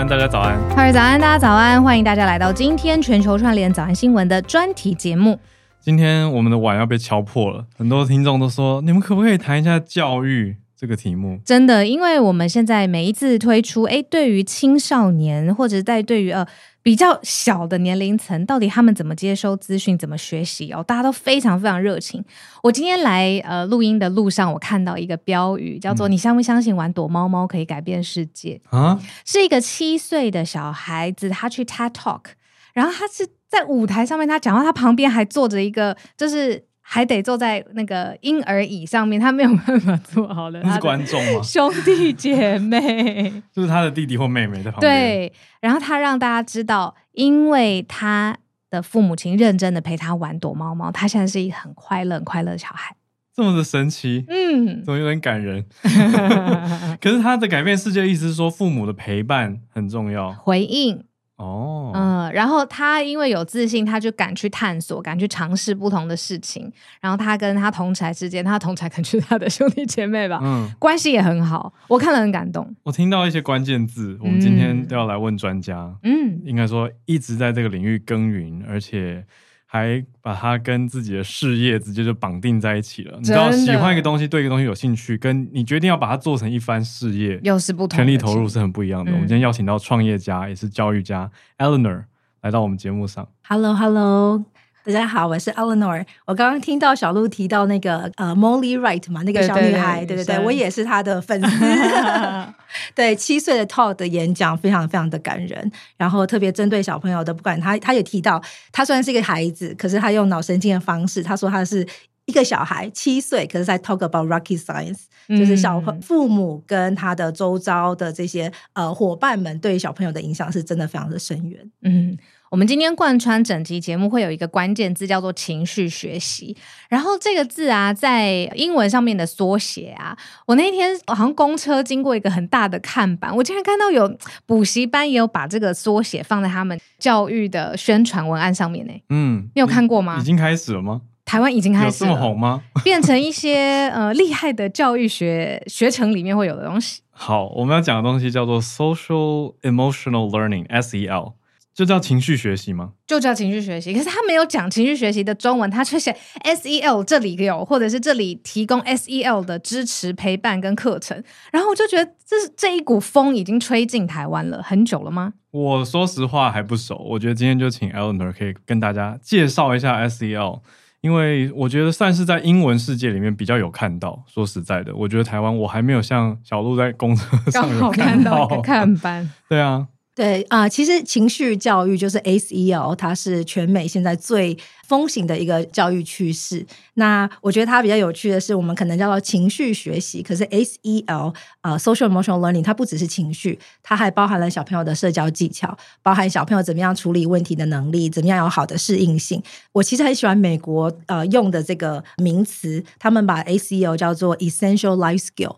安，大家早安。哈喽早安，大家早安。欢迎大家来到今天全球串联早安新闻的专题节目。今天我们的碗要被敲破了，很多听众都说，你们可不可以谈一下教育这个题目？真的，因为我们现在每一次推出，哎，对于青少年或者在对于呃。比较小的年龄层，到底他们怎么接收资讯，怎么学习哦？大家都非常非常热情。我今天来呃录音的路上，我看到一个标语，叫做“你相不相信玩躲猫猫可以改变世界”啊？是一个七岁的小孩子，他去 TED Talk，然后他是在舞台上面，他讲话，他旁边还坐着一个，就是。还得坐在那个婴儿椅上面，他没有办法坐好了。那是观众吗？兄弟姐妹，就是他的弟弟或妹妹在旁边。对，然后他让大家知道，因为他的父母亲认真的陪他玩躲猫猫，他现在是一个很快乐、很快乐的小孩。这么的神奇，嗯，怎么有点感人？可是他的改变世界的意思是说，父母的陪伴很重要。回应。哦，嗯，然后他因为有自信，他就敢去探索，敢去尝试不同的事情。然后他跟他同才之间，他同才可能是他的兄弟姐妹吧，嗯，关系也很好，我看了很感动。我听到一些关键字，我们今天都要来问专家，嗯，应该说一直在这个领域耕耘，而且。还把它跟自己的事业直接就绑定在一起了。你知道，喜欢一个东西，对一个东西有兴趣，跟你决定要把它做成一番事业，又是不同，全力投入是很不一样的。嗯、我们今天邀请到创业家，也是教育家 Eleanor 来到我们节目上。Hello，Hello。大家好，我是 Eleanor。我刚刚听到小鹿提到那个呃 Molly Wright 嘛，那个小女孩，对对对，我也是她的粉丝。对，七岁的 Todd 的演讲非常非常的感人，然后特别针对小朋友的，不管他，他也提到，他虽然是一个孩子，可是他用脑神经的方式，他说他是一个小孩，七岁，可是在 talk about rocket science，就是小父母跟他的周遭的这些呃伙伴们对小朋友的影响是真的非常的深远。嗯。我们今天贯穿整集节目会有一个关键字叫做情绪学习，然后这个字啊，在英文上面的缩写啊，我那天好像公车经过一个很大的看板，我竟然看到有补习班也有把这个缩写放在他们教育的宣传文案上面呢。嗯，你有看过吗？已经开始了吗？台湾已经开始这么红吗？变成一些呃厉害的教育学学程里面会有的东西。好，我们要讲的东西叫做 Social Emotional Learning（SEL）。就叫情绪学习吗？就叫情绪学习，可是他没有讲情绪学习的中文，他却写 SEL 这里有，或者是这里提供 SEL 的支持陪伴跟课程。然后我就觉得，这是这一股风已经吹进台湾了很久了吗？我说实话还不熟，我觉得今天就请 Eleanor 可以跟大家介绍一下 SEL，因为我觉得算是在英文世界里面比较有看到。说实在的，我觉得台湾我还没有像小鹿在公车上有看到，刚好看到看板。对啊。对啊、其实情绪教育就是 SEL，它是全美现在最风行的一个教育趋势。那我觉得它比较有趣的是，我们可能叫做情绪学习，可是 SEL 呃 Social Emotional Learning 它不只是情绪，它还包含了小朋友的社交技巧，包含小朋友怎么样处理问题的能力，怎么样有好的适应性。我其实很喜欢美国呃用的这个名词，他们把 SEL 叫做 Essential Life Skill。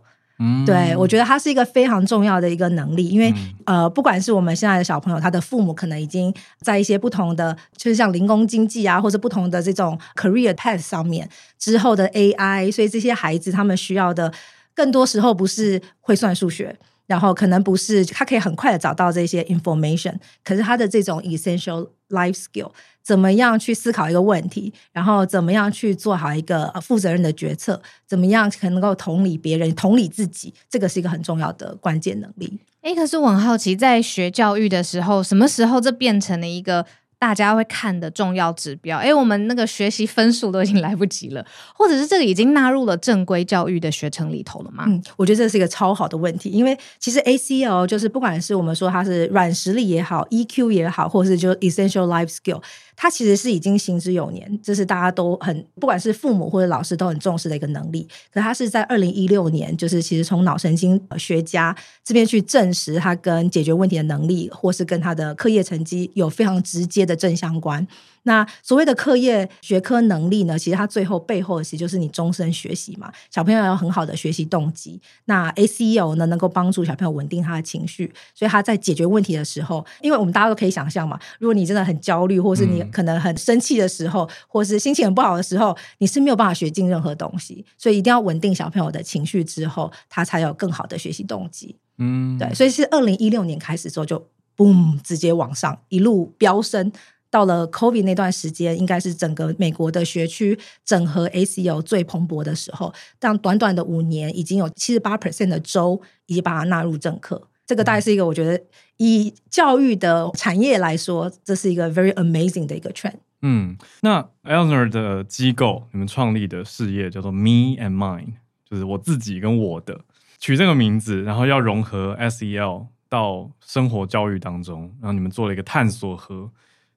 对，我觉得它是一个非常重要的一个能力，因为、嗯、呃，不管是我们现在的小朋友，他的父母可能已经在一些不同的，就是像零工经济啊，或者不同的这种 career path 上面之后的 AI，所以这些孩子他们需要的更多时候不是会算数学。然后可能不是他可以很快的找到这些 information，可是他的这种 essential life skill，怎么样去思考一个问题，然后怎么样去做好一个负责任的决策，怎么样才能够同理别人、同理自己，这个是一个很重要的关键能力。诶，可是我很好奇，在学教育的时候，什么时候这变成了一个？大家会看的重要指标，哎，我们那个学习分数都已经来不及了，或者是这个已经纳入了正规教育的学程里头了吗？嗯，我觉得这是一个超好的问题，因为其实 ACL 就是不管是我们说它是软实力也好，EQ 也好，或是就 Essential Life Skill。他其实是已经行之有年，这是大家都很，不管是父母或者老师都很重视的一个能力。可他是在二零一六年，就是其实从脑神经学家这边去证实，他跟解决问题的能力，或是跟他的课业成绩有非常直接的正相关。那所谓的课业学科能力呢，其实它最后背后其实就是你终身学习嘛。小朋友要有很好的学习动机。那 ACEO 呢，能够帮助小朋友稳定他的情绪，所以他在解决问题的时候，因为我们大家都可以想象嘛，如果你真的很焦虑，或是你可能很生气的时候，嗯、或是心情很不好的时候，你是没有办法学进任何东西。所以一定要稳定小朋友的情绪之后，他才有更好的学习动机。嗯，对，所以是二零一六年开始之后就 boom 直接往上一路飙升，到了 COVID 那段时间，应该是整个美国的学区整合 ACO 最蓬勃的时候。但短短的五年，已经有七十八 percent 的州已经把它纳入政课。这个大概是一个我觉得以教育的产业来说，这是一个 very amazing 的一个 trend。嗯，那 Eleanor 的机构，你们创立的事业叫做 Me and Mine，就是我自己跟我的，取这个名字，然后要融合 SEL 到生活教育当中，然后你们做了一个探索盒，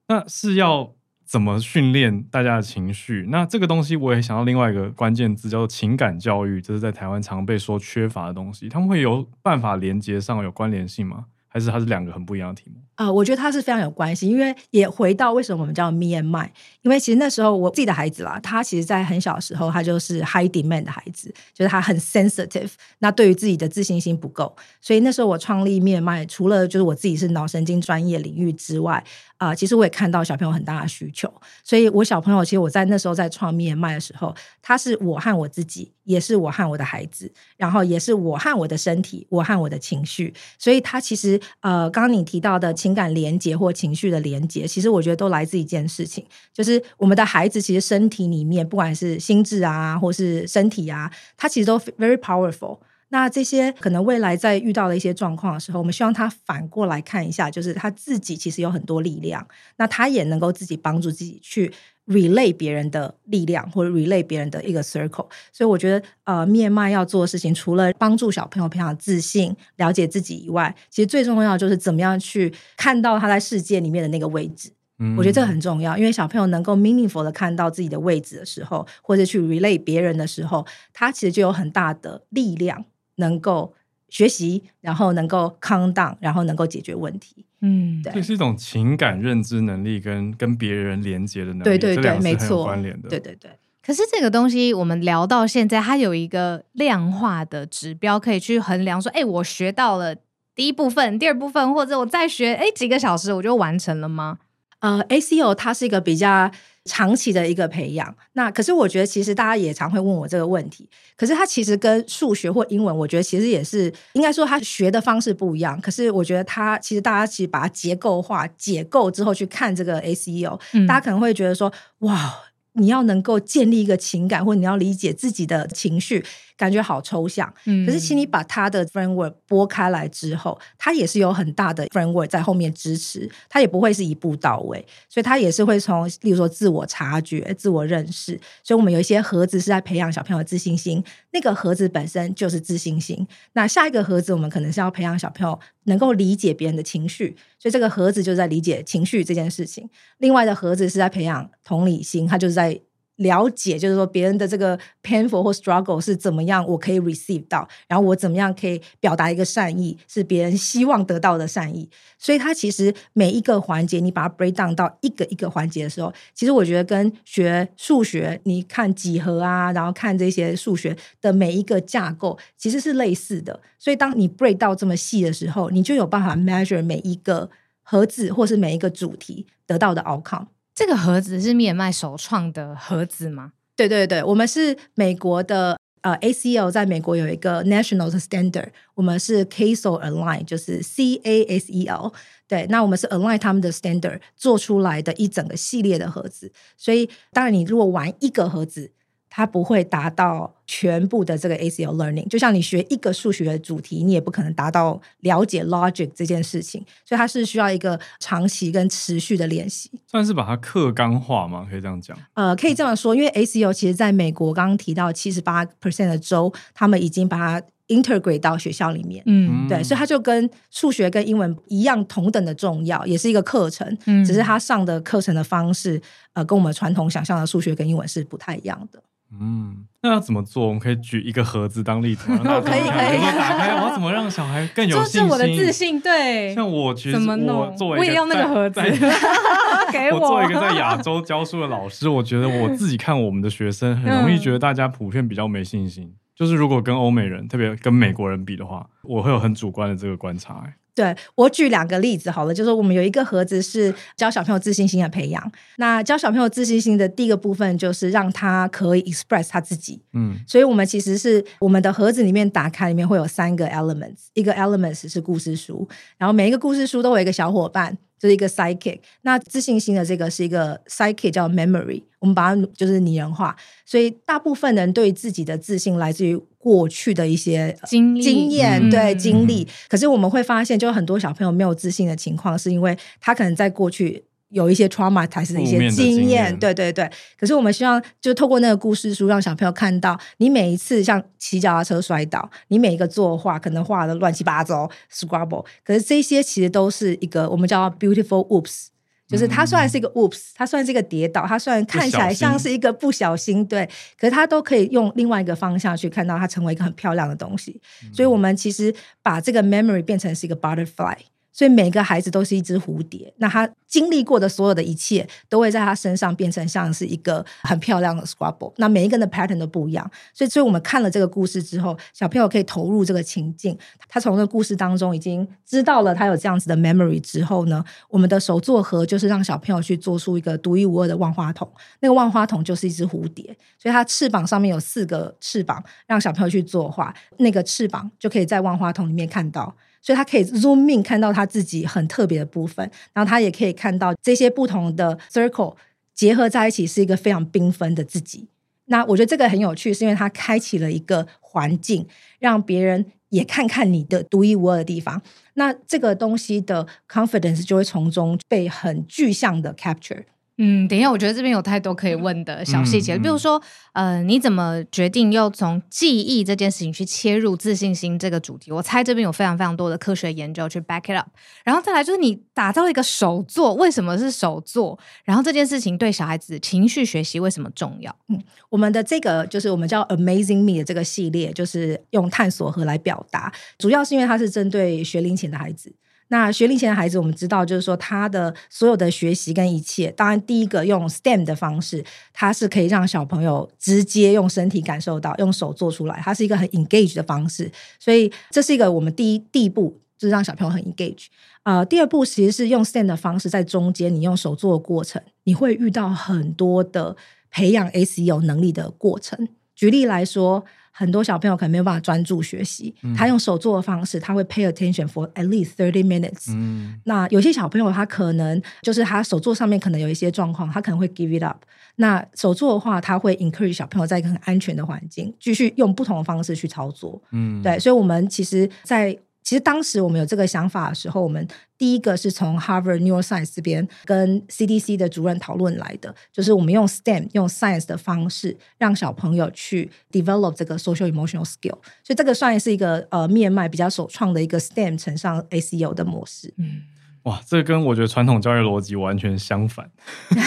那是要怎么训练大家的情绪？那这个东西我也想到另外一个关键字，叫做情感教育，这是在台湾常被说缺乏的东西，他们会有办法连接上有关联性吗？还是它是两个很不一样的题目？啊、我觉得它是非常有关系，因为也回到为什么我们叫 Me and my，因为其实那时候我自己的孩子啦，他其实在很小的时候，他就是 High Demand 的孩子，就是他很 Sensitive，那对于自己的自信心不够，所以那时候我创立 Me and my，除了就是我自己是脑神经专业领域之外。啊、其实我也看到小朋友很大的需求，所以我小朋友其实我在那时候在创 Me and my 的时候，他是我和我自己，也是我和我的孩子，然后也是我和我的身体，我和我的情绪，所以他其实呃，刚刚你提到的情感连接或情绪的连接，其实我觉得都来自一件事情，就是我们的孩子其实身体里面，不管是心智啊，或是身体啊，他其实都 very powerful。那这些可能未来在遇到的一些状况的时候，我们希望他反过来看一下，就是他自己其实有很多力量，那他也能够自己帮助自己去 relay 别人的力量，或者 relay 别人的一个 circle。所以我觉得，呃面麦要做的事情，除了帮助小朋友培养自信、了解自己以外，其实最重要就是怎么样去看到他在世界里面的那个位置。嗯，我觉得这个很重要，因为小朋友能够 meaningful 的看到自己的位置的时候，或者去 relay 别人的时候，他其实就有很大的力量。能够学习，然后能够 calm down，然后能够解决问题。嗯，对，这是一种情感认知能力跟跟别人连接的能力。对对对，没错，关联的。对对对。可是这个东西，我们聊到现在，它有一个量化的指标可以去衡量，说，哎，我学到了第一部分、第二部分，或者我再学，哎，几个小时我就完成了吗？呃，ACO 它是一个比较长期的一个培养。那可是我觉得，其实大家也常会问我这个问题。可是它其实跟数学或英文，我觉得其实也是应该说，它学的方式不一样。可是我觉得它其实大家其实把它结构化、解构之后去看这个 ACO，嗯，大家可能会觉得说，哇。你要能够建立一个情感，或者你要理解自己的情绪，感觉好抽象。嗯，可是，请你把它的 framework 拨开来之后，它也是有很大的 framework 在后面支持，它也不会是一步到位，所以它也是会从，例如说自我察觉、自我认识。所以我们有一些盒子是在培养小朋友的自信心，那个盒子本身就是自信心。那下一个盒子，我们可能是要培养小朋友能够理解别人的情绪，所以这个盒子就在理解情绪这件事情。另外的盒子是在培养同理心，它就是在。了解，就是说别人的这个 painful 或 struggle 是怎么样，我可以 receive 到，然后我怎么样可以表达一个善意，是别人希望得到的善意。所以它其实每一个环节，你把它 break down 到一个一个环节的时候，其实我觉得跟学数学，你看几何啊，然后看这些数学的每一个架构，其实是类似的。所以当你 break 到这么细的时候，你就有办法 measure 每一个盒子或是每一个主题得到的 outcome。这个盒子是 Me and Mine 首创的盒子吗？对对对，我们是美国的呃 ACO，在美国有一个 National Standard，我们是 CASEL Align，就是 C A S E L。对，那我们是 Align 他们的 Standard 做出来的一整个系列的盒子。所以当然，你如果玩一个盒子，它不会达到全部的这个 ACO learning，就像你学一个数学的主题，你也不可能达到了解 logic 这件事情，所以它是需要一个长期跟持续的练习。算是把它课纲化吗？可以这样讲？呃，可以这么说，因为 ACO 其实在美国刚刚提到七十八 percent 的州，他们已经把它 integrate 到学校里面。嗯，对，所以它就跟数学跟英文一样同等的重要，也是一个课程，嗯，只是它上的课程的方式，呃，跟我们传统想象的数学跟英文是不太一样的。嗯，那要怎么做？我们可以举一个盒子当例子。可以可以。打开，我要怎么让小孩更有信心？就是我的自信，对。像我其实我作为我也要那个盒子，给我。我作为一个在亚洲教书的老师，我觉得我自己看我们的学生，很容易觉得大家普遍比较没信心。就是如果跟欧美人，特别跟美国人比的话，我会有很主观的这个观察。对，我举两个例子好了，就是我们有一个盒子是教小朋友自信心的培养。那教小朋友自信心的第一个部分就是让他可以 express 他自己。嗯，所以我们其实是我们的盒子里面打开里面会有三个 elements，一个 elements 是故事书，然后每一个故事书都有一个小伙伴。就是一个 psychic，那自信心的这个是一个 psychic 叫 memory，我们把它就是拟人化，所以大部分人对自己的自信来自于过去的一些经历经验，对经历。可是我们会发现，就很多小朋友没有自信的情况，是因为他可能在过去。有一些 trauma 才是的一些经验，对对对。可是我们希望就透过那个故事书，让小朋友看到，你每一次像骑脚踏车摔倒，你每一个作画可能画的乱七八糟，Scrabble，。可是这些其实都是一个我们叫 beautiful oops，就是它虽然是一个 oops，它虽然是一个跌倒，它虽然看起来像是一个不小心，对，可是它都可以用另外一个方向去看到它成为一个很漂亮的东西。所以我们其实把这个 memory 变成是一个 butterfly。所以每个孩子都是一只蝴蝶，那他经历过的所有的一切，都会在他身上变成像是一个很漂亮的 scrabble。那每一个人的 pattern 都不一样，所以，所以我们看了这个故事之后，小朋友可以投入这个情境。他从这个故事当中已经知道了他有这样子的 memory 之后呢，我们的手作盒就是让小朋友去做出一个独一无二的万花筒。那个万花筒就是一只蝴蝶，所以它翅膀上面有四个翅膀，让小朋友去作画。那个翅膀就可以在万花筒里面看到。所以他可以 zoom in 看到他自己很特别的部分，然后他也可以看到这些不同的 circle 结合在一起是一个非常缤纷的自己。那我觉得这个很有趣，是因为它开启了一个环境，让别人也看看你的独一无二的地方。那这个东西的 confidence 就会从中被很具象的 capture。嗯，等一下，我觉得这边有太多可以问的小细节，嗯嗯、比如说，呃，你怎么决定要从记忆这件事情去切入自信心这个主题？我猜这边有非常非常多的科学研究去 back it up，然后再来就是你打造了一个手作，为什么是手作？然后这件事情对小孩子情绪学习为什么重要？嗯，我们的这个就是我们叫 Amazing Me 的这个系列，就是用探索和来表达，主要是因为它是针对学龄前的孩子。那学龄前的孩子，我们知道，就是说他的所有的学习跟一切，当然第一个用 STEM 的方式，它是可以让小朋友直接用身体感受到，用手做出来，它是一个很 engage 的方式，所以这是一个我们第一第一步，就是让小朋友很 engage。呃，第二步其实是用 STEM 的方式，在中间你用手做的过程，你会遇到很多的培养 SEO 能力的过程。举例来说。很多小朋友可能没有办法专注学习，嗯、他用手做的方式，他会 pay attention for at least thirty minutes。嗯、那有些小朋友他可能就是他手做上面可能有一些状况，他可能会 give it up。那手做的话，他会 encourage 小朋友在一个很安全的环境，继续用不同的方式去操作。嗯，对，所以我们其实，在其实当时我们有这个想法的时候，我们第一个是从 Harvard Neuroscience 这边跟 CDC 的主任讨论来的，就是我们用 STEM 用 science 的方式，让小朋友去 develop 这个 social emotional skill。所以这个算是一个呃面脉比较首创的一个 STEM 乘上 SEU 的模式。嗯。哇，这跟我觉得传统教育逻辑完全相反，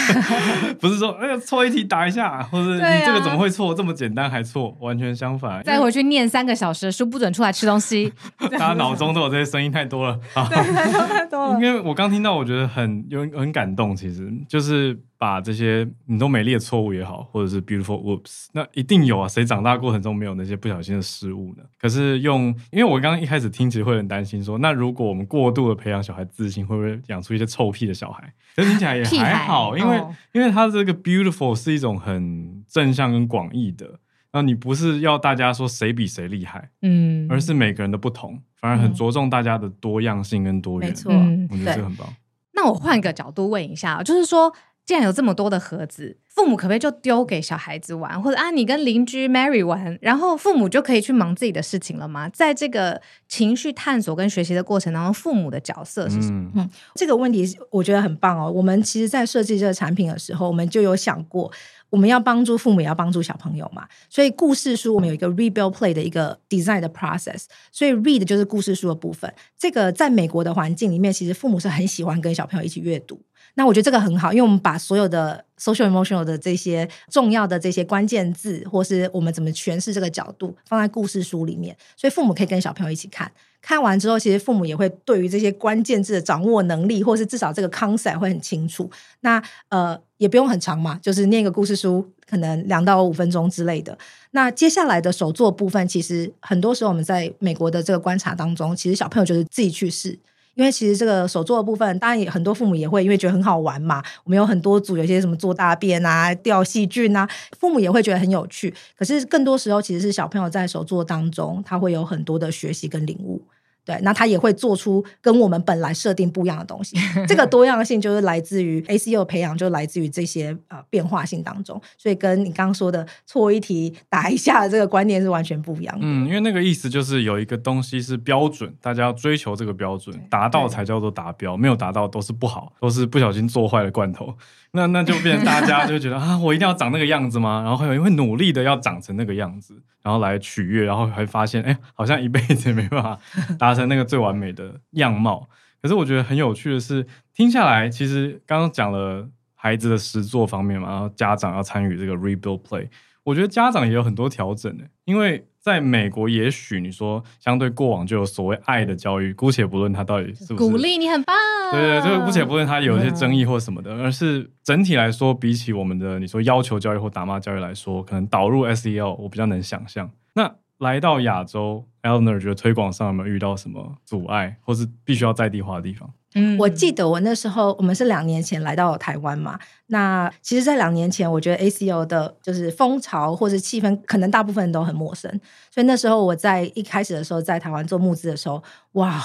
不是说哎呀错一题打一下，或者你这个怎么会错？啊、这么简单还错，完全相反。再回去念三个小时书，不准出来吃东西。大家脑中都有这些声音太多了，对，太多太多了。因为我刚听到，我觉得很有很感动，其实就是。把这些你都美丽的错误也好，或者是 beautiful woops，那一定有啊，谁长大过程中没有那些不小心的失误呢？可是用，因为我刚刚一开始听，其实会很担心说，那如果我们过度的培养小孩自信，会不会养出一些臭屁的小孩？可是听起来也 还好，因为、哦、因为他这个 beautiful 是一种很正向跟广义的，那你不是要大家说谁比谁厉害，嗯，而是每个人的不同，反而很着重大家的多样性跟多元，没错，我觉得这很棒。那我换个角度问一下，就是说。既然有这么多的盒子，父母可不可以就丢给小孩子玩，或者啊，你跟邻居 Mary 玩，然后父母就可以去忙自己的事情了吗？在这个情绪探索跟学习的过程当中，父母的角色是什么？嗯，这个问题我觉得很棒哦。我们其实，在设计这个产品的时候，我们就有想过，我们要帮助父母，也要帮助小朋友嘛。所以故事书我们有一个 Read Build Play 的一个 design 的 process。所以 Read 就是故事书的部分。这个在美国的环境里面，其实父母是很喜欢跟小朋友一起阅读。那我觉得这个很好，因为我们把所有的 social emotional 的这些重要的这些关键字，或是我们怎么诠释这个角度，放在故事书里面，所以父母可以跟小朋友一起看。看完之后，其实父母也会对于这些关键字的掌握能力，或是至少这个 concept 会很清楚。那呃，也不用很长嘛，就是念一个故事书，可能两到五分钟之类的。那接下来的手作部分，其实很多时候我们在美国的这个观察当中，其实小朋友就是自己去试。因为其实这个手作的部分，当然也很多父母也会因为觉得很好玩嘛。我们有很多组，有些什么做大便啊、掉细菌啊，父母也会觉得很有趣。可是更多时候，其实是小朋友在手作当中，他会有很多的学习跟领悟。对，那他也会做出跟我们本来设定不一样的东西。这个多样性就是来自于 ACEO 培养，就来自于这些呃变化性当中。所以跟你刚刚说的错一题打一下的这个观念是完全不一样的。嗯，因为那个意思就是有一个东西是标准，大家要追求这个标准，达到才叫做达标，没有达到都是不好，都是不小心做坏了罐头。那那就变成大家就觉得啊，我一定要长那个样子吗？然后会有人会努力的要长成那个样子，然后来取悦，然后还发现哎，好像一辈子也没办法达成那个最完美的样貌。可是我觉得很有趣的是，听下来其实刚刚讲了孩子的实作方面嘛，然后家长要参与这个 rebuild play，我觉得家长也有很多调整呢，因为。在美国，也许你说相对过往就有所谓爱的教育，姑且不论它到底是不是鼓励你很棒，对对，这个姑且不论它有一些争议或什么的，而是整体来说，比起我们的你说要求教育或打骂教育来说，可能导入 SEL 我比较能想象。那来到亚洲，Eleanor 觉得推广上有没有遇到什么阻碍，或是必须要在地化的地方？嗯，我记得我那时候，我们是两年前来到台湾嘛。那其实，在两年前，我觉得 ACEO 的就是风潮或者气氛，可能大部分人都很陌生。所以那时候我在一开始的时候，在台湾做募资的时候，哇！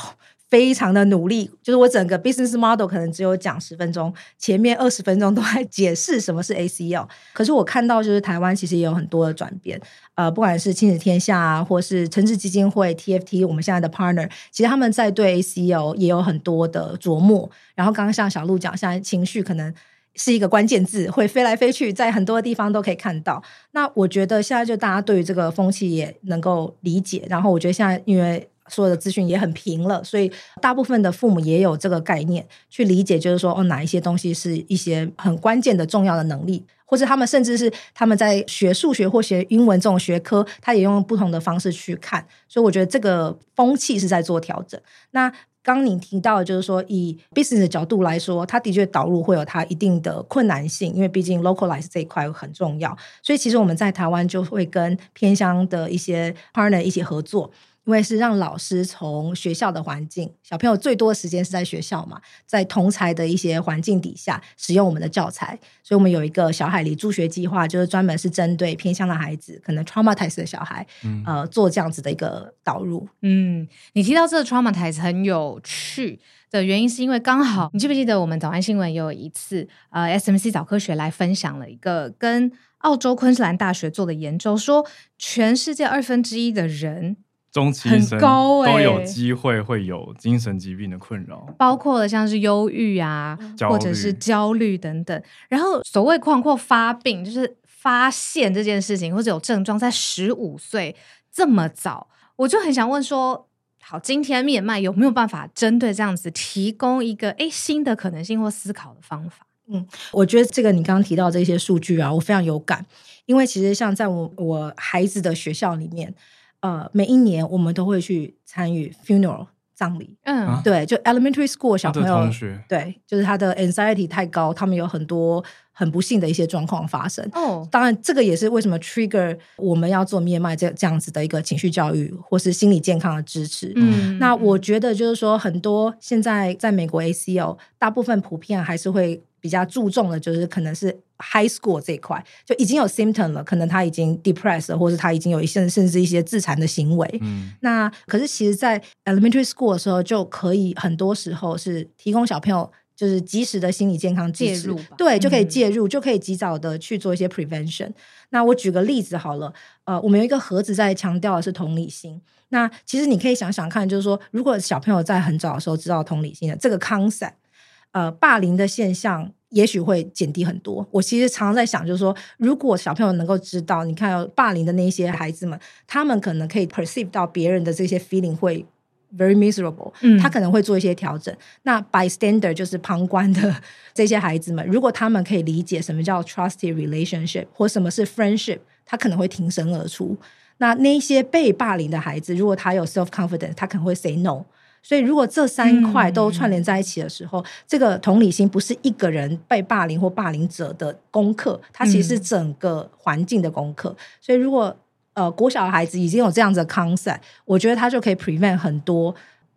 非常的努力，就是我整个 business model 可能只有讲十分钟，前面二十分钟都在解释什么是 ACL。可是我看到，就是台湾其实也有很多的转变，呃，不管是亲子天下啊，或是诚致基金会 TFT，我们现在的 partner，其实他们在对 ACL 也有很多的琢磨。然后刚刚像小鹿讲，现在情绪可能是一个关键字，会飞来飞去，在很多地方都可以看到。那我觉得现在就大家对于这个风气也能够理解。然后我觉得现在因为所有的资讯也很平了，所以大部分的父母也有这个概念去理解，就是说哦，哪一些东西是一些很关键的重要的能力，或者他们甚至是他们在学数学或学英文这种学科，他也用不同的方式去看，所以我觉得这个风气是在做调整。那刚你提到的就是说，以 business 的角度来说，它的确导入会有它一定的困难性，因为毕竟 localize 这一块很重要，所以其实我们在台湾就会跟偏乡的一些 partner 一起合作。因为是让老师从学校的环境，小朋友最多的时间是在学校嘛，在同才的一些环境底下使用我们的教材，所以我们有一个小海狸助学计划，就是专门是针对偏乡的孩子，可能 traumatized 的小孩，嗯、呃，做这样子的一个导入。嗯，你提到这个 traumatized 很有趣的原因，是因为刚好你记不记得我们早安新闻有一次，呃，SMC 早科学来分享了一个跟澳洲昆士兰大学做的研究，说全世界二分之一的人。中期生都有机会会有精神疾病的困扰，包括了像是忧郁啊，或者是焦虑等等。然后所谓“扩阔发病”，就是发现这件事情或者有症状在十五岁这么早，我就很想问说：好，今天面麦有没有办法针对这样子提供一个诶新的可能性或思考的方法？嗯，我觉得这个你刚刚提到这些数据啊，我非常有感，因为其实像在我我孩子的学校里面。呃，每一年我们都会去参与 funeral 葬礼。嗯，对，就 elementary school 小朋友，对，就是他的 anxiety 太高，他们有很多很不幸的一些状况发生。哦，当然，这个也是为什么 trigger 我们要做 MIA 这这样子的一个情绪教育或是心理健康的支持。嗯，那我觉得就是说，很多现在在美国 ACEO 大部分普遍还是会。比较注重的就是可能是 high school 这一块就已经有 symptom 了，可能他已经 depressed，或者他已经有一些甚至一些自残的行为。嗯，那可是其实，在 elementary school 的时候，就可以很多时候是提供小朋友就是及时的心理健康，介入，对，就可以介入，嗯、就可以及早的去做一些 prevention。那我举个例子好了，呃，我们有一个盒子在强调的是同理心。那其实你可以想想看，就是说，如果小朋友在很早的时候知道同理心的这个 concept。呃，霸凌的现象也许会减低很多。我其实常常在想，就是说，如果小朋友能够知道，你看有霸凌的那些孩子们，他们可能可以 perceive 到别人的这些 feeling 会 very miserable，嗯，他可能会做一些调整。那 bystander 就是旁观的 这些孩子们，如果他们可以理解什么叫 trusted relationship 或什么是 friendship，他可能会挺身而出。那那些被霸凌的孩子，如果他有 self confidence，他可能会 say no。所以，如果这三块都串联在一起的时候，嗯、这个同理心不是一个人被霸凌或霸凌者的功课，它其实是整个环境的功课。嗯、所以，如果呃国小的孩子已经有这样子的 concept，我觉得他就可以 prevent 很多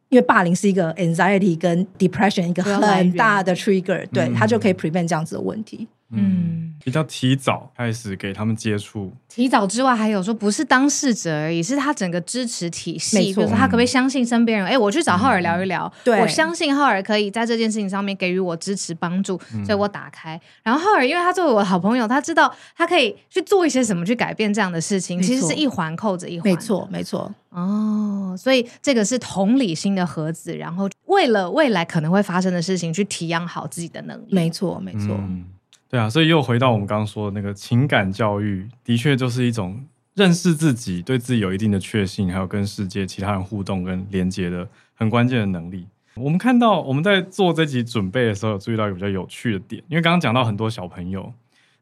因为霸凌是一个 anxiety 跟 depression 一个很大的 trigger，对，他就可以 prevent 这样子的问题。嗯，比较提早开始给他们接触。提早之外，还有说不是当事者而已，是他整个支持体系。没错，比如说他可不可以相信身边人？哎、嗯，我去找浩尔聊一聊，我相信浩尔可以在这件事情上面给予我支持帮助，所以我打开。然后浩尔，因为他作为我的好朋友，他知道他可以去做一些什么去改变这样的事情，其实是一环扣着一环。没错，没错。哦，所以这个是同理心的盒子，然后为了未来可能会发生的事情去提养好自己的能力。没错，没错。嗯对啊，所以又回到我们刚刚说的那个情感教育，的确就是一种认识自己、对自己有一定的确信，还有跟世界其他人互动跟连接的很关键的能力。我们看到我们在做这集准备的时候，有注意到一个比较有趣的点，因为刚刚讲到很多小朋友，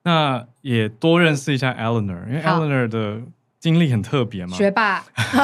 那也多认识一下 Eleanor，因为 Eleanor 的。经历很特别嘛？学霸，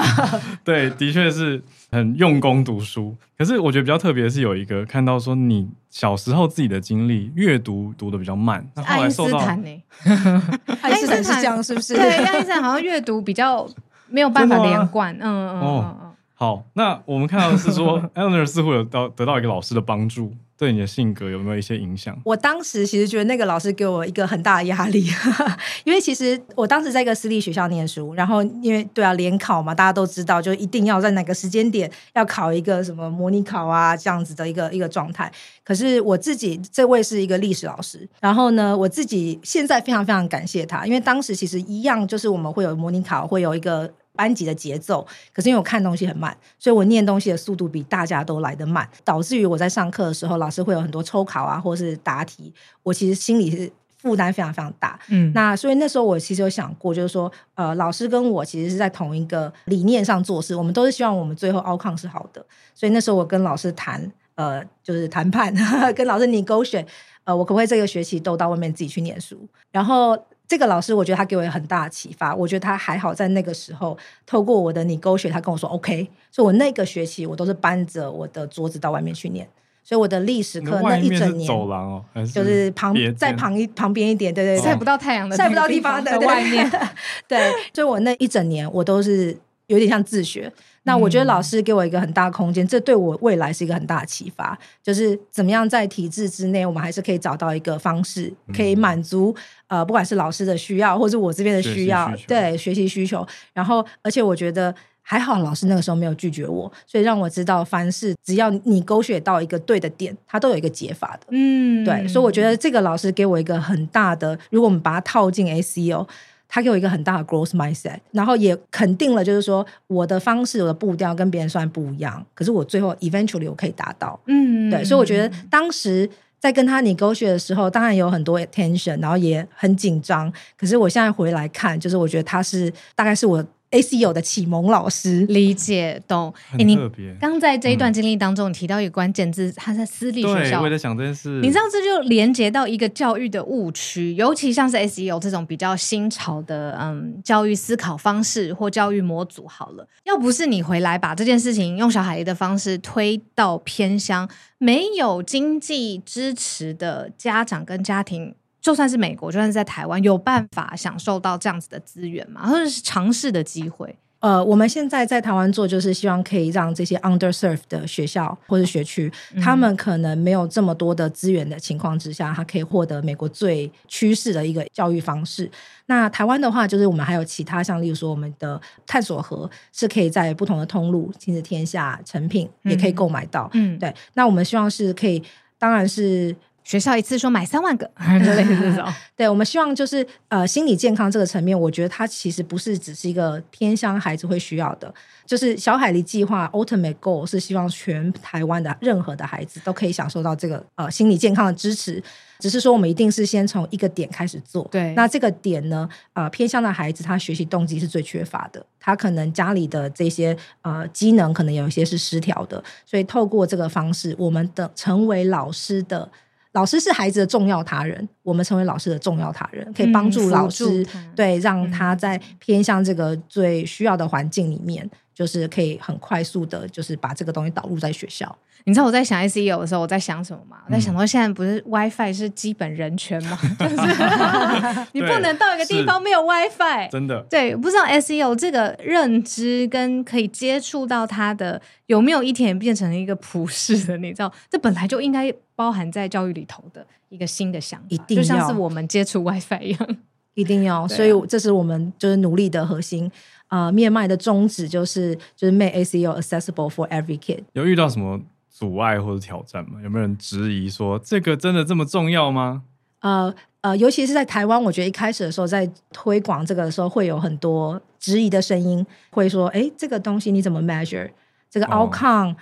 对，的确是很用功读书。可是我觉得比较特别的是，有一个看到说你小时候自己的经历，阅读读的比较慢。那后来受到爱因斯坦呢？爱因斯坦是这样是不是？对，爱因斯坦好像阅读比较没有办法连贯。嗯嗯嗯嗯。好，那我们看到的是说，Eleanor 似乎有到得到一个老师的帮助。对你的性格有没有一些影响？我当时其实觉得那个老师给我一个很大的压力，因为其实我当时在一个私立学校念书，然后因为对啊联考嘛，大家都知道，就一定要在哪个时间点要考一个什么模拟考啊这样子的一个一个状态。可是我自己这位是一个历史老师，然后呢，我自己现在非常非常感谢他，因为当时其实一样就是我们会有模拟考，会有一个。班级的节奏，可是因为我看东西很慢，所以我念东西的速度比大家都来得慢，导致于我在上课的时候，老师会有很多抽考啊，或是答题，我其实心里是负担非常非常大。嗯，那所以那时候我其实有想过，就是说，呃，老师跟我其实是在同一个理念上做事，我们都是希望我们最后 outcome 是好的。所以那时候我跟老师谈，呃，就是谈判，跟老师 negotiate，呃，我可不可以这个学期都到外面自己去念书，然后。这个老师，我觉得他给我很大的启发。我觉得他还好，在那个时候透过我的 negotiate，他跟我说 OK。所以我那个学期我都是搬着我的桌子到外面去念。所以我的历史课那一整年，走廊哦，就是旁在旁一旁边一点，对对对，晒不到太阳的晒不到地方的外面。对，所以我那一整年我都是有点像自学。那我觉得老师给我一个很大的空间，这对我未来是一个很大的启发，就是怎么样在体制之内，我们还是可以找到一个方式，可以满足呃，不管是老师的需要，或者我这边的需要，学对学习需求。然后，而且我觉得还好，老师那个时候没有拒绝我，所以让我知道，凡事只要你勾选到一个对的点，它都有一个解法的。嗯，对，所以我觉得这个老师给我一个很大的，如果我们把它套进 SEO。他给我一个很大的 growth mindset，然后也肯定了，就是说我的方式、我的步调跟别人虽然不一样，可是我最后 eventually 我可以达到。嗯，对，所以我觉得当时在跟他 negotiate 的时候，当然有很多 attention，然后也很紧张。可是我现在回来看，就是我觉得他是大概是我。ACO 的启蒙老师，理解懂。哎，你刚在这一段经历当中，你提到一个关键字，他在私立学校。对，我在想这件事。你知道这就连接到一个教育的误区，尤其像是 SEO 这种比较新潮的嗯教育思考方式或教育模组。好了，要不是你回来把这件事情用小海狸的方式推到偏乡，没有经济支持的家长跟家庭。就算是美国，就算是在台湾，有办法享受到这样子的资源吗？或者是尝试的机会？呃，我们现在在台湾做，就是希望可以让这些 underserved 的学校或者学区，嗯、他们可能没有这么多的资源的情况之下，他可以获得美国最趋势的一个教育方式。那台湾的话，就是我们还有其他，像例如说我们的探索盒是可以在不同的通路，亲子天下、成品也可以购买到。嗯，对。那我们希望是可以，当然是。学校一次说买三万个，之类的这种。对，我们希望就是呃，心理健康这个层面，我觉得它其实不是只是一个偏乡孩子会需要的，就是小海狸计划 Ultimate Goal 是希望全台湾的任何的孩子都可以享受到这个呃心理健康的支持。只是说我们一定是先从一个点开始做。对，那这个点呢，呃，偏向的孩子他学习动机是最缺乏的，他可能家里的这些呃机能可能有一些是失调的，所以透过这个方式，我们的成为老师的。老师是孩子的重要他人，我们成为老师的重要他人，可以帮助老师，嗯、对，让他在偏向这个最需要的环境里面，嗯、就是可以很快速的，就是把这个东西导入在学校。你知道我在想 SEO 的时候，我在想什么吗？我在想到现在不是 WiFi 是基本人权吗？就是 你不能到一个地方没有 WiFi，真的。对，不知道 SEO 这个认知跟可以接触到它的有没有一天变成一个普世的？你知道，这本来就应该包含在教育里头的一个新的想法，一定要就像是我们接触 WiFi 一样，一定要。所以这是我们就是努力的核心。啊、呃，面卖的宗旨就是就是 make SEO accessible for every kid。有遇到什么阻碍或者挑战吗？有没有人质疑说这个真的这么重要吗？呃呃，尤其是在台湾，我觉得一开始的时候在推广这个的时候，会有很多质疑的声音，会说：“哎，这个东西你怎么 measure？这个 outcome？” 哦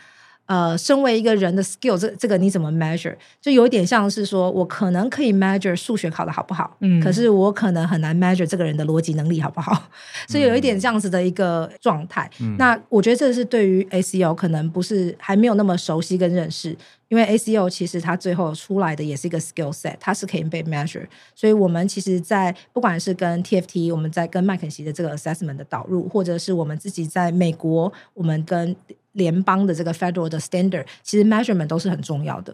呃，身为一个人的 skill，这这个你怎么 measure？就有一点像是说，我可能可以 measure 数学考得好不好，嗯，可是我可能很难 measure 这个人的逻辑能力好不好，所以有一点这样子的一个状态。嗯、那我觉得这是对于 ACO 可能不是还没有那么熟悉跟认识，因为 ACO 其实它最后出来的也是一个 skill set，它是可以被 measure。所以我们其实，在不管是跟 TFT，我们在跟麦肯锡的这个 assessment 的导入，或者是我们自己在美国，我们跟联邦的这个 federal 的 standard，其实 measurement 都是很重要的，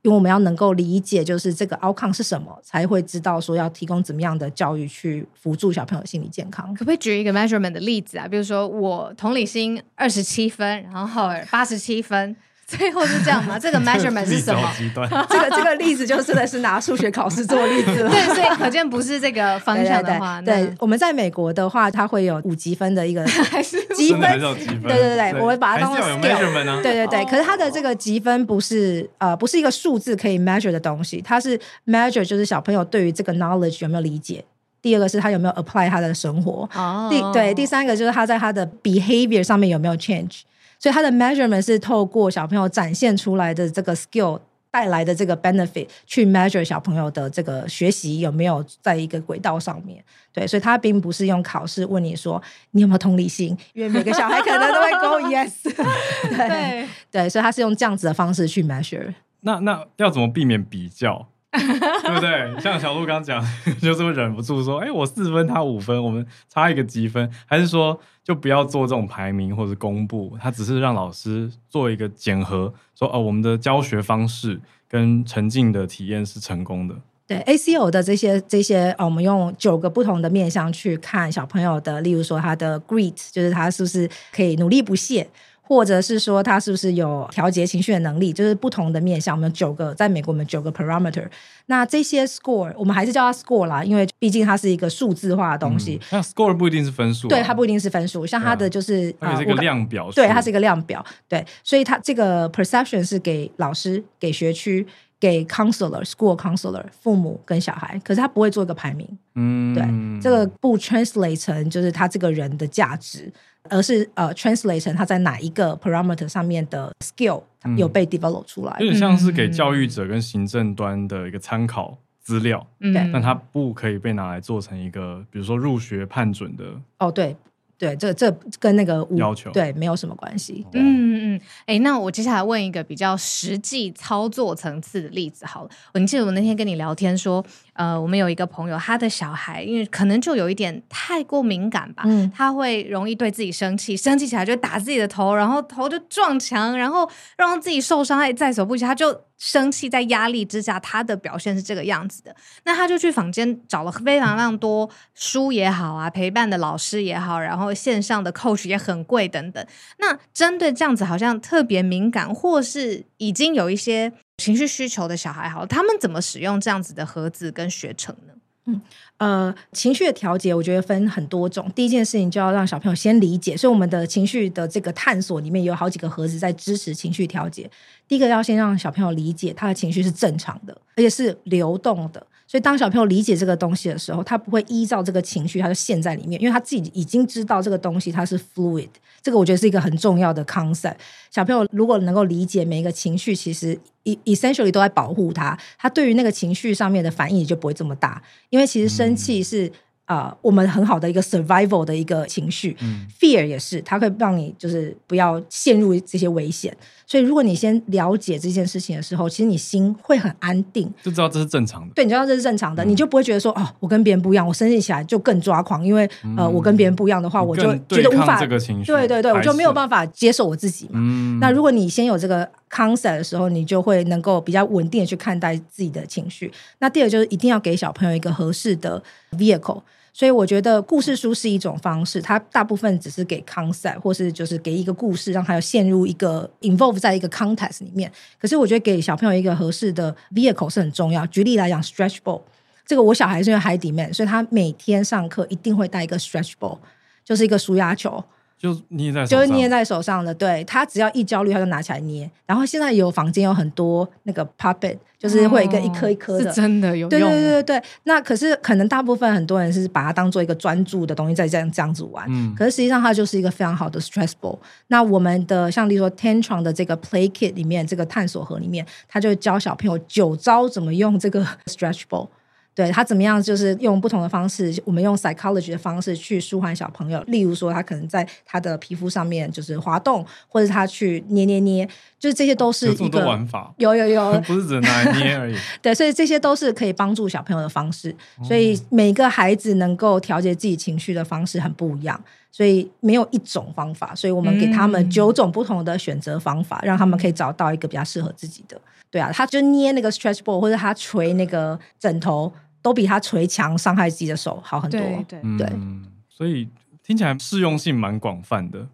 因为我们要能够理解，就是这个 outcome 是什么，才会知道说要提供怎么样的教育去辅助小朋友心理健康。可不可以举一个 measurement 的例子啊？比如说我同理心二十七分，然后八十七分。最后是这样吗？这个 measurement 是什么？这个这个例子就真的是拿数学考试做例子了。对，所以可见不是这个方向的话。对，对，对，我们在美国的话，它会有五级分的一个 积分。对对对对，我会把它当做 measurement 啊。对对对，可是它的这个积分不是呃不是一个数字可以 measure 的东西，它是 measure 就是小朋友对于这个 knowledge 有没有理解。第二个是他有没有 apply 他的生活。哦。第对第三个就是他在他的 behavior 上面有没有 change。所以他的 measurement 是透过小朋友展现出来的这个 skill 带来的这个 benefit 去 measure 小朋友的这个学习有没有在一个轨道上面。对，所以他并不是用考试问你说你有没有同理心，因为每个小孩可能都会勾 yes。对对，对，所以他是用这样子的方式去 measure。那那要怎么避免比较？对不对？像小鹿刚刚讲，就是会忍不住说：“哎，我四分，他五分，我们差一个积分。”还是说，就不要做这种排名或者公布？他只是让老师做一个检核，说：“哦，我们的教学方式跟沉浸的体验是成功的。”对 ACO 的这些这些，哦，我们用九个不同的面向去看小朋友的，例如说他的 Greet，就是他是不是可以努力不懈。或者是说他是不是有调节情绪的能力，就是不同的面向。我们有九个，在美国我们九个 parameter。那这些 score 我们还是叫它 score 啦，因为毕竟它是一个数字化的东西。那、嗯、score 不一定是分数、啊，对，它不一定是分数。像它的就是，它是一个量表，对，它是一个量表。对，所以它这个 perception 是给老师、给学区、给 counselor、school counselor、父母跟小孩，可是他不会做一个排名。嗯，对，这个不 translate 成就是他这个人的价值。而是呃，translate 成他在哪一个 parameter 上面的 skill 有被 develop 出来，有点像是给教育者跟行政端的一个参考资料，嗯，但它不可以被拿来做成一个，比如说入学判准的。哦，对。对，这这跟那个要求对没有什么关系。嗯嗯嗯，哎，那我接下来问一个比较实际操作层次的例子好了。我记得我那天跟你聊天说，呃，我们有一个朋友，他的小孩因为可能就有一点太过敏感吧，嗯，他会容易对自己生气，生气起来就打自己的头，然后头就撞墙，然后让自己受伤害在所不惜，他就。生气在压力之下，他的表现是这个样子的。那他就去坊间找了非常非常多书也好啊，陪伴的老师也好，然后线上的 coach 也很贵等等。那针对这样子好像特别敏感，或是已经有一些情绪需求的小孩，好，他们怎么使用这样子的盒子跟学程呢？嗯，呃，情绪的调节，我觉得分很多种。第一件事情就要让小朋友先理解，所以我们的情绪的这个探索里面有好几个盒子在支持情绪调节。第一个要先让小朋友理解他的情绪是正常的，而且是流动的。所以当小朋友理解这个东西的时候，他不会依照这个情绪，他就陷在里面，因为他自己已经知道这个东西它是 fluid。这个我觉得是一个很重要的 concept。小朋友如果能够理解每一个情绪，其实 essentially 都在保护他，他对于那个情绪上面的反应也就不会这么大。因为其实生气是啊、我们很好的一个 survival 的一个情绪。嗯，fear 也是，它会让你就是不要陷入这些危险。所以，如果你先了解这件事情的时候，其实你心会很安定，就知道这是正常的。对，你知道这是正常的，嗯、你就不会觉得说，哦，我跟别人不一样，我生气起来就更抓狂，因为、嗯、呃，我跟别人不一样的话，我就觉得无法这个情绪。对对对，我就没有办法接受我自己嘛。嗯、那如果你先有这个 concept 的时候，你就会能够比较稳定的去看待自己的情绪。那第二就是一定要给小朋友一个合适的 vehicle。所以我觉得故事书是一种方式，它大部分只是给 concept，或是就是给一个故事，让他陷入一个 involve 在一个 context 里面。可是我觉得给小朋友一个合适的 vehicle 是很重要。举例来讲，stretch ball，这个我小孩是用海底面所以他每天上课一定会带一个 stretch ball，就是一个舒压球。就捏在就是捏在手上的，对，他只要一焦虑，他就拿起来捏。然后现在有房间有很多那个 puppet，就是会有一个一颗一颗的，是真的有用。对对对对对。那可是可能大部分很多人是把它当做一个专注的东西在这样这样子玩。嗯。可是实际上它就是一个非常好的 stress ball。那我们的像例如说 Tantrum 的这个 play kit 里面这个探索盒里面，他就教小朋友九招怎么用这个 stretch ball。对他怎么样，就是用不同的方式，我们用 psychology 的方式去舒缓小朋友。例如说，他可能在他的皮肤上面就是滑动，或者他去捏捏捏，就是这些都是一个玩法。有有有，不是只能拿来捏而已。对，所以这些都是可以帮助小朋友的方式。所以每个孩子能够调节自己情绪的方式很不一样，所以没有一种方法。所以我们给他们九种不同的选择方法，让他们可以找到一个比较适合自己的。对啊，他就捏那个 stretch ball，或者他捶那个枕头。都比他捶墙伤害自己的手好很多。对对对，嗯，所以听起来适用性蛮广泛的。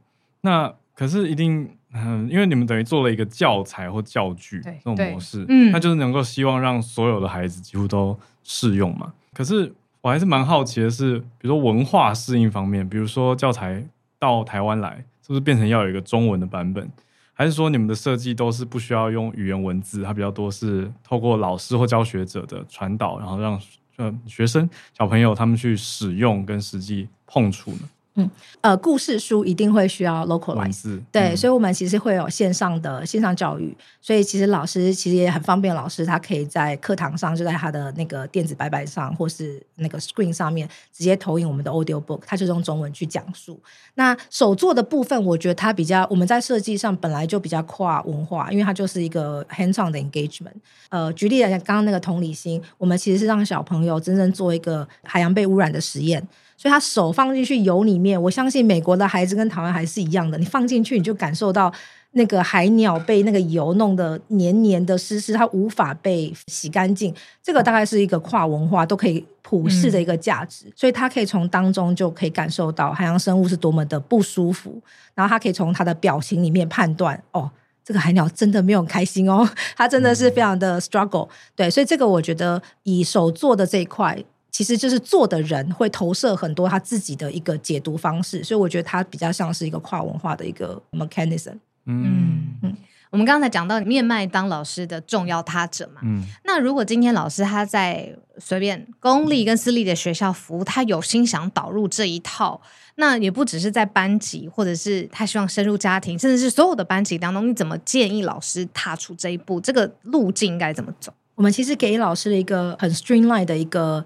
那可是一定，嗯，因为你们等于做了一个教材或教具这种模式，嗯，那就是能够希望让所有的孩子几乎都适用嘛。可是我还是蛮好奇的是，比如说文化适应方面，比如说教材到台湾来，是不是变成要有一个中文的版本？还是说你们的设计都是不需要用语言文字，它比较多是透过老师或教学者的传导，然后让。呃，学生小朋友他们去使用跟实际碰触呢？嗯，呃，故事书一定会需要 localize，对，嗯、所以我们其实会有线上的线上教育，所以其实老师其实也很方便，老师他可以在课堂上就在他的那个电子白板上或是那个 screen 上面直接投影我们的 audio book，他就用中文去讲述。那手作的部分，我觉得它比较我们在设计上本来就比较跨文化，因为它就是一个 hands-on 的 engagement。呃，举例来讲，刚刚那个同理心，我们其实是让小朋友真正做一个海洋被污染的实验。所以他手放进去油里面，我相信美国的孩子跟台湾还是一样的。你放进去，你就感受到那个海鸟被那个油弄得黏黏的、湿湿，它无法被洗干净。这个大概是一个跨文化都可以普世的一个价值，嗯、所以他可以从当中就可以感受到海洋生物是多么的不舒服。然后他可以从他的表情里面判断，哦，这个海鸟真的没有开心哦，它真的是非常的 struggle。对，所以这个我觉得以手做的这一块。其实就是做的人会投射很多他自己的一个解读方式，所以我觉得它比较像是一个跨文化的一个 mechanism。嗯嗯，我们刚才讲到面麦当老师的重要他者嘛，嗯，那如果今天老师他在随便公立跟私立的学校服务，他有心想导入这一套，那也不只是在班级，或者是他希望深入家庭，甚至是所有的班级当中，你怎么建议老师踏出这一步？这个路径应该怎么走？我们其实给老师的一个很 streamline 的一个。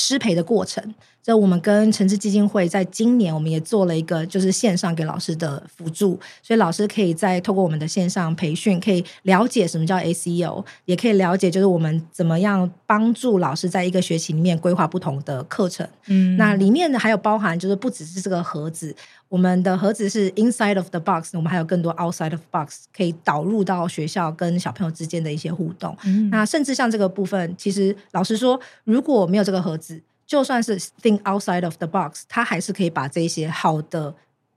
失陪的过程，这我们跟诚致基金会在今年，我们也做了一个就是线上给老师的辅助，所以老师可以在透过我们的线上培训，可以了解什么叫 SEO，也可以了解就是我们怎么样帮助老师在一个学期里面规划不同的课程。嗯，那里面呢还有包含就是不只是这个盒子，我们的盒子是 inside of the box，我们还有更多 outside of box 可以导入到学校跟小朋友之间的一些互动。嗯，那甚至像这个部分，其实老实说，如果没有这个盒子。就算是 think outside of the box，他还是可以把这些好的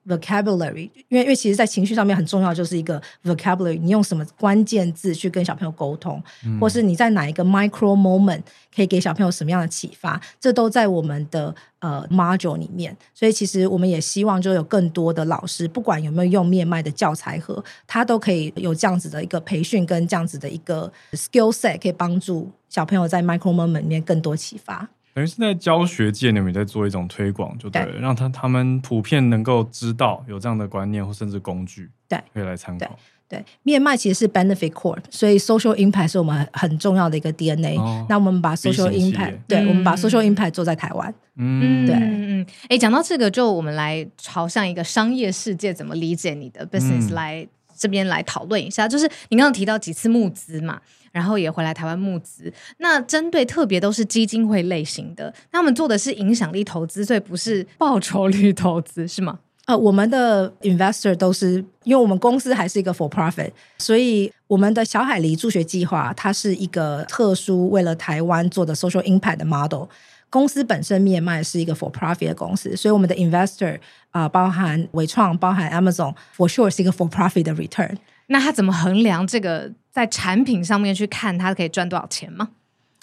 vocabulary，因为因为其实，在情绪上面很重要，就是一个 vocabulary，你用什么关键字去跟小朋友沟通，嗯、或是你在哪一个 micro moment 可以给小朋友什么样的启发，这都在我们的呃 module 里面。所以，其实我们也希望就有更多的老师，不管有没有用面麦的教材盒，他都可以有这样子的一个培训跟这样子的一个 skill set，可以帮助小朋友在 micro moment 里面更多启发。等于是在教学界，你们也在做一种推广，就对了，对让他他们普遍能够知道有这样的观念或甚至工具，对，可以来参考。对，对，面麦其实是 benefit core，所以 social impact 是我们很重要的一个 DNA。哦、那我们把 social impact，对，嗯、我们把 social impact 做在台湾。嗯，对，嗯嗯。哎，讲到这个，就我们来朝向一个商业世界怎么理解你的 business、嗯、来这边来讨论一下。就是你刚刚提到几次募资嘛？然后也回来台湾募资，那针对特别都是基金会类型的，他们做的是影响力投资，所以不是报酬率投资，是吗？呃，我们的 investor 都是因为我们公司还是一个 for profit，所以我们的小海狸助学计划它是一个特殊为了台湾做的 social impact model。公司本身面卖是一个 for profit 的公司，所以我们的 investor 啊、呃，包含伟创、包含 Amazon，for sure 是一个 for profit 的 return。那他怎么衡量这个在产品上面去看它可以赚多少钱吗？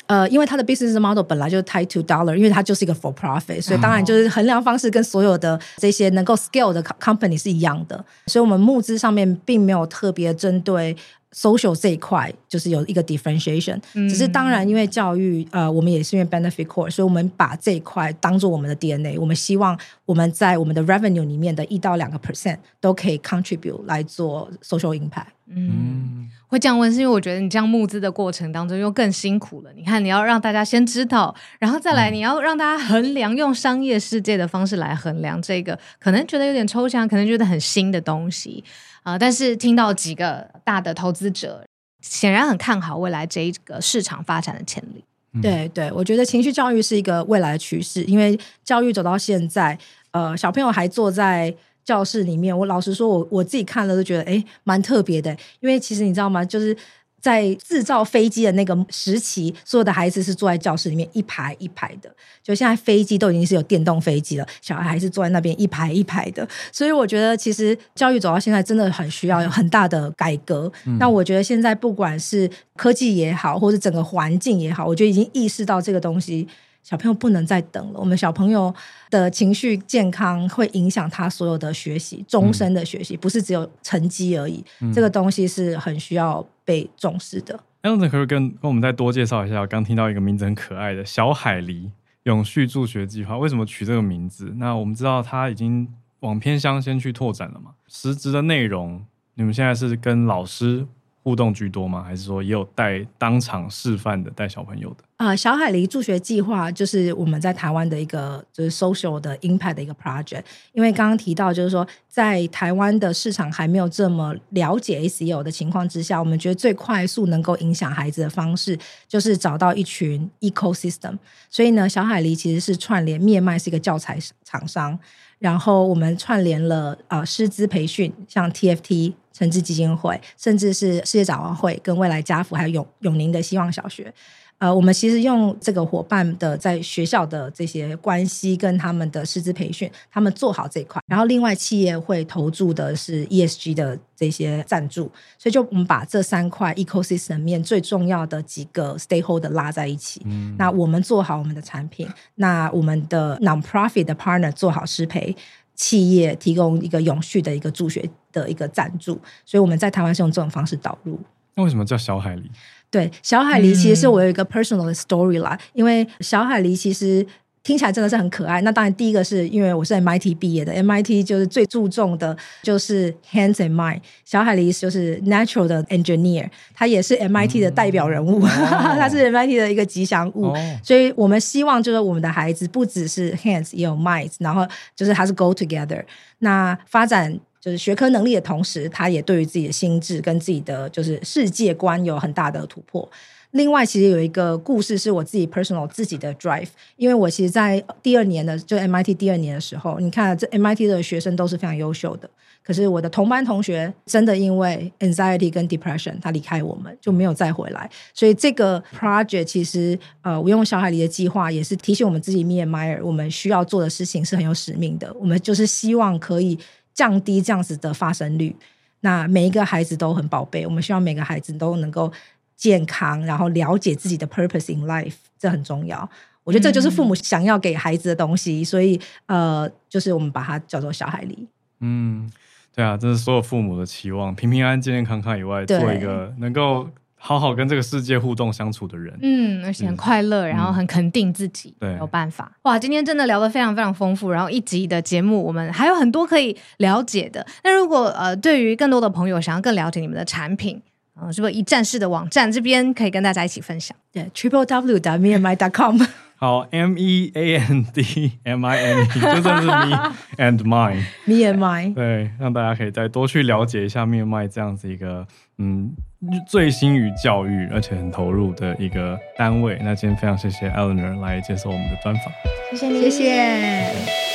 呃，因为它的 business model 本来就是 tied to dollar，因为它就是一个 for profit，所以当然就是衡量方式跟所有的这些能够 scale 的 company 是一样的。所以我们募资上面并没有特别针对 social 这一块，就是有一个 differentiation。只是当然，因为教育，呃，我们也是因为 benefit core，所以我们把这一块当做我们的 DNA。我们希望我们在我们的 revenue 里面的一到两个 percent 都可以 contribute 来做 social impact。嗯。会这样问，是因为我觉得你这样募资的过程当中又更辛苦了。你看，你要让大家先知道，然后再来，你要让大家衡量，用商业世界的方式来衡量这个，可能觉得有点抽象，可能觉得很新的东西啊、呃。但是听到几个大的投资者，显然很看好未来这一个市场发展的潜力。嗯、对对，我觉得情绪教育是一个未来的趋势，因为教育走到现在，呃，小朋友还坐在。教室里面，我老实说，我我自己看了都觉得，哎，蛮特别的。因为其实你知道吗？就是在制造飞机的那个时期，所有的孩子是坐在教室里面一排一排的。就现在飞机都已经是有电动飞机了，小孩还是坐在那边一排一排的。所以我觉得，其实教育走到现在，真的很需要有很大的改革。嗯、那我觉得现在不管是科技也好，或者整个环境也好，我觉得已经意识到这个东西。小朋友不能再等了。我们小朋友的情绪健康会影响他所有的学习，终身的学习，不是只有成绩而已。嗯、这个东西是很需要被重视的。不可以跟跟我们再多介绍一下？我刚听到一个名字很可爱的小海狸永续助学计划，为什么取这个名字？那我们知道他已经往偏乡先去拓展了嘛？实质的内容，你们现在是跟老师互动居多吗？还是说也有带当场示范的带小朋友的？啊、小海狸助学计划就是我们在台湾的一个就是 social 的 impact 的一个 project。因为刚刚提到，就是说在台湾的市场还没有这么了解 SEO 的情况之下，我们觉得最快速能够影响孩子的方式，就是找到一群 ecosystem。所以呢，小海狸其实是串联面卖是一个教材厂商，然后我们串联了啊师资培训，像 TFT 诚志基金会，甚至是世界展望会跟未来家福，还有永永宁的希望小学。呃，我们其实用这个伙伴的在学校的这些关系跟他们的师资培训，他们做好这一块，然后另外企业会投注的是 ESG 的这些赞助，所以就我们把这三块 ecosystem 面最重要的几个 stakeholder 拉在一起。嗯，那我们做好我们的产品，那我们的 non-profit 的 partner 做好师培，企业提供一个永续的一个助学的一个赞助，所以我们在台湾是用这种方式导入。那为什么叫小海狸？对，小海狸其实是我有一个 personal 的 story 啦，嗯、因为小海狸其实听起来真的是很可爱。那当然，第一个是因为我是 MIT 毕业的，MIT 就是最注重的就是 hands and mind。小海狸就是 natural 的 engineer，他也是 MIT 的代表人物，他、嗯、是 MIT 的一个吉祥物。哦、所以我们希望就是我们的孩子不只是 hands 也有 mind，然后就是他是 go together。那发展。就是学科能力的同时，他也对于自己的心智跟自己的就是世界观有很大的突破。另外，其实有一个故事是我自己 personal 自己的 drive，因为我其实，在第二年的就 MIT 第二年的时候，你看这 MIT 的学生都是非常优秀的，可是我的同班同学真的因为 anxiety 跟 depression，他离开我们就没有再回来。所以这个 project 其实呃，我用小海狸的计划也是提醒我们自己 me and myer 我们需要做的事情是很有使命的。我们就是希望可以。降低这样子的发生率，那每一个孩子都很宝贝。我们希望每个孩子都能够健康，然后了解自己的 purpose in life，这很重要。我觉得这就是父母想要给孩子的东西，嗯、所以呃，就是我们把它叫做小海狸。嗯，对啊，这是所有父母的期望，平平安安、健健康康以外，做一个能够。好好跟这个世界互动相处的人，嗯，而且很快乐，嗯、然后很肯定自己，对，有办法。哇，今天真的聊得非常非常丰富，然后一集的节目我们还有很多可以了解的。那如果呃，对于更多的朋友想要更了解你们的产品，嗯、呃，是不是一站式的网站这边可以跟大家一起分享？对，triple w 点 meandmind.com。好，M E A N D M I N E，就算是 Me and Mine，Me and Mine，对，让大家可以再多去了解一下 Me and Mine 这样子一个嗯。最新于教育，而且很投入的一个单位。那今天非常谢谢 Eleanor 来接受我们的专访，谢谢你，谢谢。